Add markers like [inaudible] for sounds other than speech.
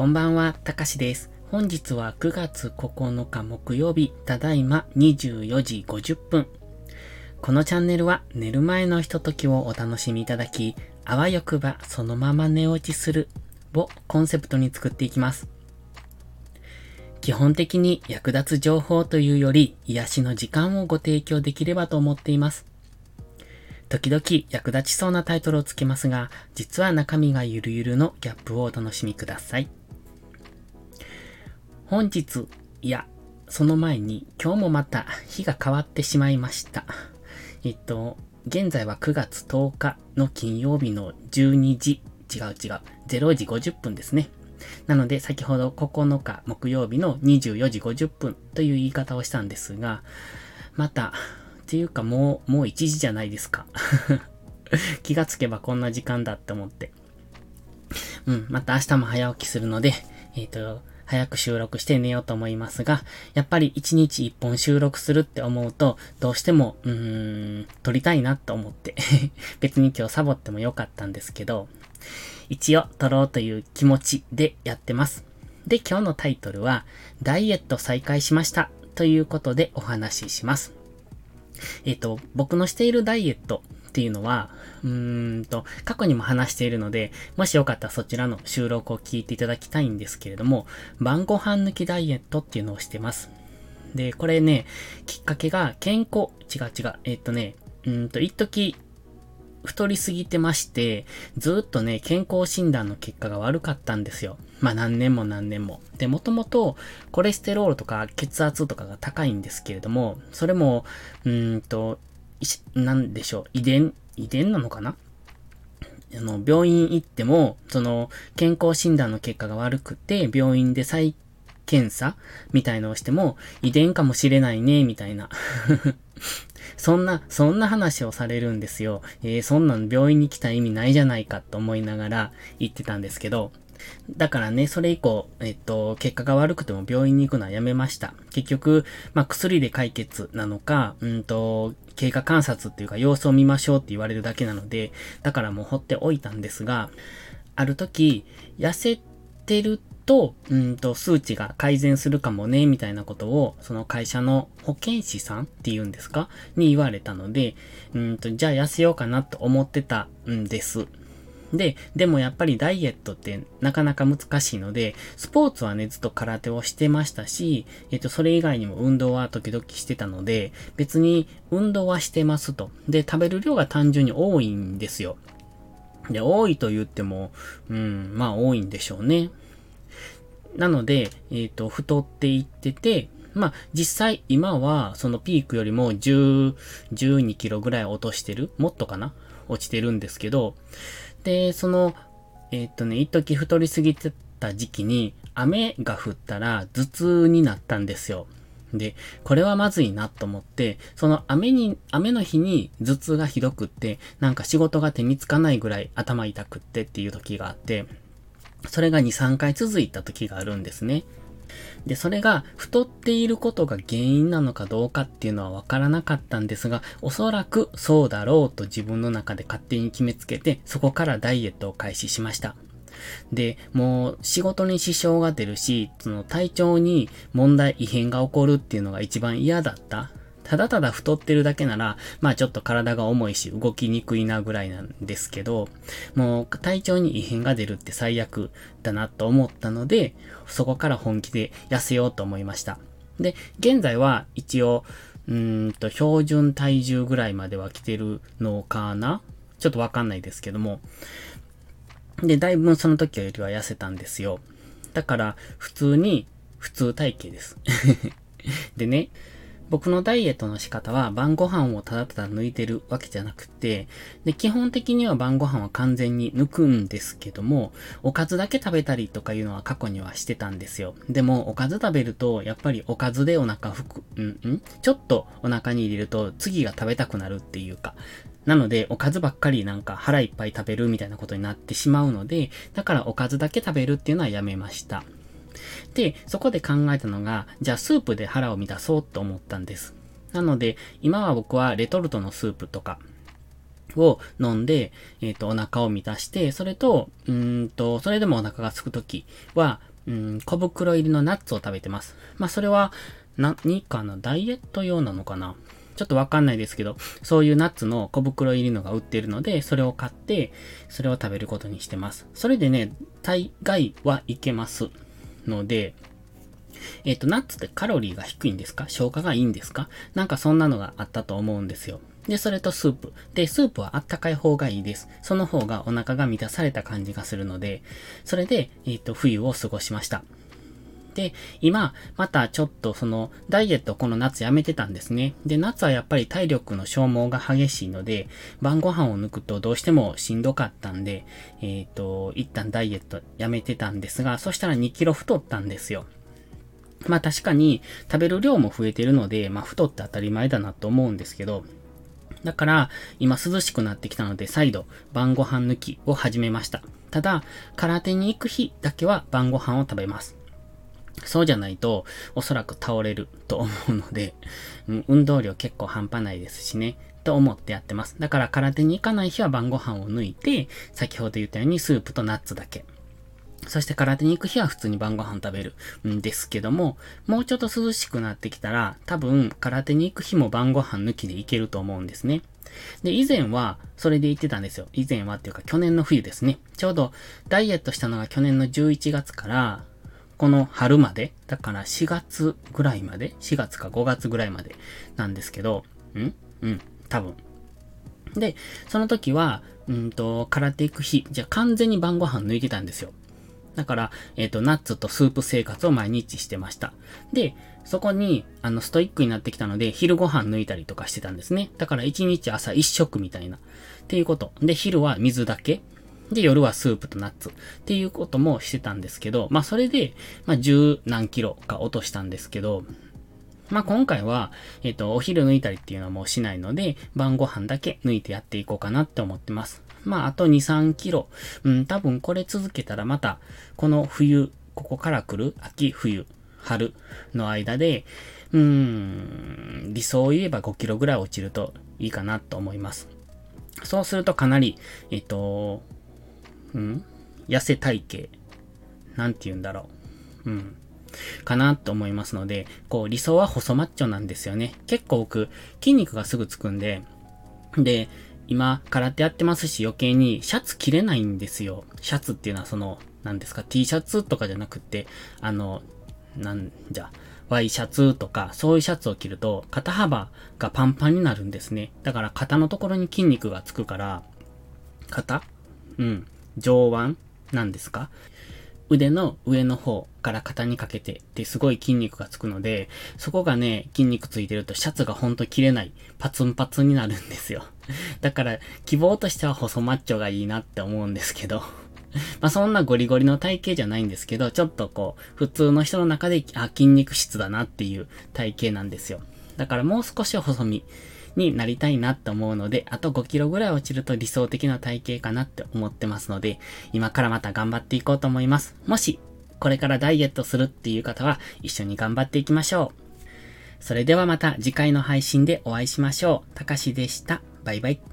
こんばんは、たかしです。本日は9月9日木曜日、ただいま24時50分。このチャンネルは寝る前のひとときをお楽しみいただき、あわよくばそのまま寝落ちするをコンセプトに作っていきます。基本的に役立つ情報というより癒しの時間をご提供できればと思っています。時々役立ちそうなタイトルをつけますが、実は中身がゆるゆるのギャップをお楽しみください。本日、いや、その前に今日もまた日が変わってしまいました。えっと、現在は9月10日の金曜日の12時、違う違う、0時50分ですね。なので先ほど9日木曜日の24時50分という言い方をしたんですが、またっていうかもう、もう1時じゃないですか。[laughs] 気がつけばこんな時間だって思って。うん、また明日も早起きするので、えっ、と、早く収録して寝ようと思いますが、やっぱり1日1本収録するって思うと、どうしても、うーん、撮りたいなと思って。[laughs] 別に今日サボってもよかったんですけど、一応撮ろうという気持ちでやってます。で、今日のタイトルは、ダイエット再開しましたということでお話しします。えっ、と、僕のしているダイエットっていうのは、うーんと、過去にも話しているので、もしよかったらそちらの収録を聞いていただきたいんですけれども、晩ご飯抜きダイエットっていうのをしてます。で、これね、きっかけが健康、違う違う、えっ、とね、うんと、一時太りすぎてまして、ずっとね、健康診断の結果が悪かったんですよ。まあ何年も何年も。で、もともとコレステロールとか血圧とかが高いんですけれども、それも、うんと、なんでしょう、遺伝、遺伝なのかな？あの、病院行っても、その、健康診断の結果が悪くて、病院で再検査みたいのをしても、遺伝かもしれないね、みたいな [laughs] そんな、そんな話をされるんですよ。えー、そんなん病院に来た意味ないじゃないかと思いながら言ってたんですけど、だからね、それ以降、えっと、結果が悪くても病院に行くのはやめました。結局、まあ、薬で解決なのか、うんと、経過観察っていうか様子を見ましょうって言われるだけなので、だからもう放っておいたんですが、ある時、痩せてると、うんと、数値が改善するかもね、みたいなことを、その会社の保健師さんっていうんですか？に言われたので、うんと、じゃあ痩せようかなと思ってたんです。で、でもやっぱりダイエットってなかなか難しいので、スポーツはね、ずっと空手をしてましたし、えっと、それ以外にも運動は時々してたので、別に運動はしてますと。で、食べる量が単純に多いんですよ。で、多いと言っても、うん、まあ多いんでしょうね。なので、えっ、ー、と、太っていってて、まあ、実際今はそのピークよりも10、12キロぐらい落としてるもっとかな？落ちてるんですけど、で、その、えっ、とね、一時太りすぎてた時期に雨が降ったら頭痛になったんですよ。で、これはまずいなと思って、その雨に、雨の日に頭痛がひどくって、なんか仕事が手につかないぐらい頭痛くってっていう時があって、それが2、3回続いた時があるんですね。で、それが太っていることが原因なのかどうかっていうのはわからなかったんですが、おそらくそうだろうと自分の中で勝手に決めつけて、そこからダイエットを開始しました。で、もう仕事に支障が出るし、その体調に問題、異変が起こるっていうのが一番嫌だったただただ太ってるだけなら、まあちょっと体が重いし動きにくいなぐらいなんですけど、もう体調に異変が出るって最悪だなと思ったので、そこから本気で痩せようと思いました。で、現在は一応、うんと、標準体重ぐらいまでは来てるのかな？ちょっとわかんないですけども。で、だいぶその時よりは痩せたんですよ。だから、普通に、普通体型です。[laughs] でね、僕のダイエットの仕方は晩ご飯をただただ抜いてるわけじゃなくて、で、基本的には晩ご飯は完全に抜くんですけども、おかずだけ食べたりとかいうのは過去にはしてたんですよ。でも、おかず食べると、やっぱりおかずでお腹ふく、うんんちょっとお腹に入れると次が食べたくなるっていうか、なので、おかずばっかりなんか腹いっぱい食べるみたいなことになってしまうので、だからおかずだけ食べるっていうのはやめました。で、そこで考えたのが、じゃあスープで腹を満たそうと思ったんです。なので、今は僕はレトルトのスープとかを飲んで、えっ、ー、と、お腹を満たして、それと、うんと、それでもお腹が空くときは、うん、小袋入りのナッツを食べてます。まあ、それは、何かな？ダイエット用なのかな？ちょっとわかんないですけど、そういうナッツの小袋入りのが売ってるので、それを買って、それを食べることにしてます。それでね、大概はいけますので、えっ、と、ナッツってカロリーが低いんですか？消化がいいんですか？なんかそんなのがあったと思うんですよ。で、それとスープ。で、スープはあったかい方がいいです。その方がお腹が満たされた感じがするので、それで、えっ、と、冬を過ごしました。で、今、またちょっとその、ダイエットこの夏やめてたんですね。で、夏はやっぱり体力の消耗が激しいので、晩ご飯を抜くとどうしてもしんどかったんで、えっ、ー、と、一旦ダイエットやめてたんですが、そしたら2キロ太ったんですよ。まあ確かに食べる量も増えてるので、まあ太って当たり前だなと思うんですけど、だから、今涼しくなってきたので、再度、晩ご飯抜きを始めました。ただ、空手に行く日だけは晩ご飯を食べます。そうじゃないと、おそらく倒れると思うので、うん、運動量結構半端ないですしね、と思ってやってます。だから空手に行かない日は晩ご飯を抜いて、先ほど言ったようにスープとナッツだけ。そして空手に行く日は普通に晩ご飯食べるんですけども、もうちょっと涼しくなってきたら、多分空手に行く日も晩ご飯抜きで行けると思うんですね。で、以前は、それで行ってたんですよ。以前はっていうか去年の冬ですね。ちょうどダイエットしたのが去年の11月から、この春まで、だから4月ぐらいまで、4月か5月ぐらいまでなんですけど、ん？うん、多分。で、その時は、うんと、空手行く日、じゃあ完全に晩ご飯抜いてたんですよ。だから、えっ、ー、と、ナッツとスープ生活を毎日してました。で、そこに、あの、ストイックになってきたので、昼ご飯抜いたりとかしてたんですね。だから1日朝1食みたいな。っていうこと。で、昼は水だけ。で、夜はスープとナッツ。っていうこともしてたんですけど、まあ、それで、まあ、十何キロか落としたんですけど、まあ、今回は、えっ、ー、と、お昼抜いたりっていうのはもうしないので、晩ご飯だけ抜いてやっていこうかなって思ってます。まあ、あと2、3キロ。うん、多分これ続けたらまた、この冬、ここから来る秋、冬、春の間で、うーん、理想を言えば5キロぐらい落ちるといいかなと思います。そうするとかなり、えっと、うん、痩せ体型、なんて言うんだろう。うん。かなと思いますので、こう理想は細マッチョなんですよね。結構僕、筋肉がすぐつくんで、で、今、空手やってますし余計にシャツ着れないんですよ。シャツっていうのはその、何ですか、T シャツとかじゃなくて、あの、なんじゃ、ワイシャツとか、そういうシャツを着ると、肩幅がパンパンになるんですね。だから肩のところに筋肉がつくから、肩？うん。上腕なんですか？腕の上の方から肩にかけてってすごい筋肉がつくので、そこがね、筋肉ついてるとシャツがほんと切れない、パツンパツンになるんですよ。[laughs] だから、希望としては細マッチョがいいなって思うんですけど。[laughs] まあそんなゴリゴリの体型じゃないんですけど、ちょっとこう、普通の人の中で、あ、筋肉質だなっていう体型なんですよ。だからもう少し細身。になりたいなって思うので、あと5キロぐらい落ちると理想的な体型かなって思ってますので、今からまた頑張っていこうと思います。もし、これからダイエットするっていう方は、一緒に頑張っていきましょう。それではまた次回の配信でお会いしましょう。たかしでした。バイバイ。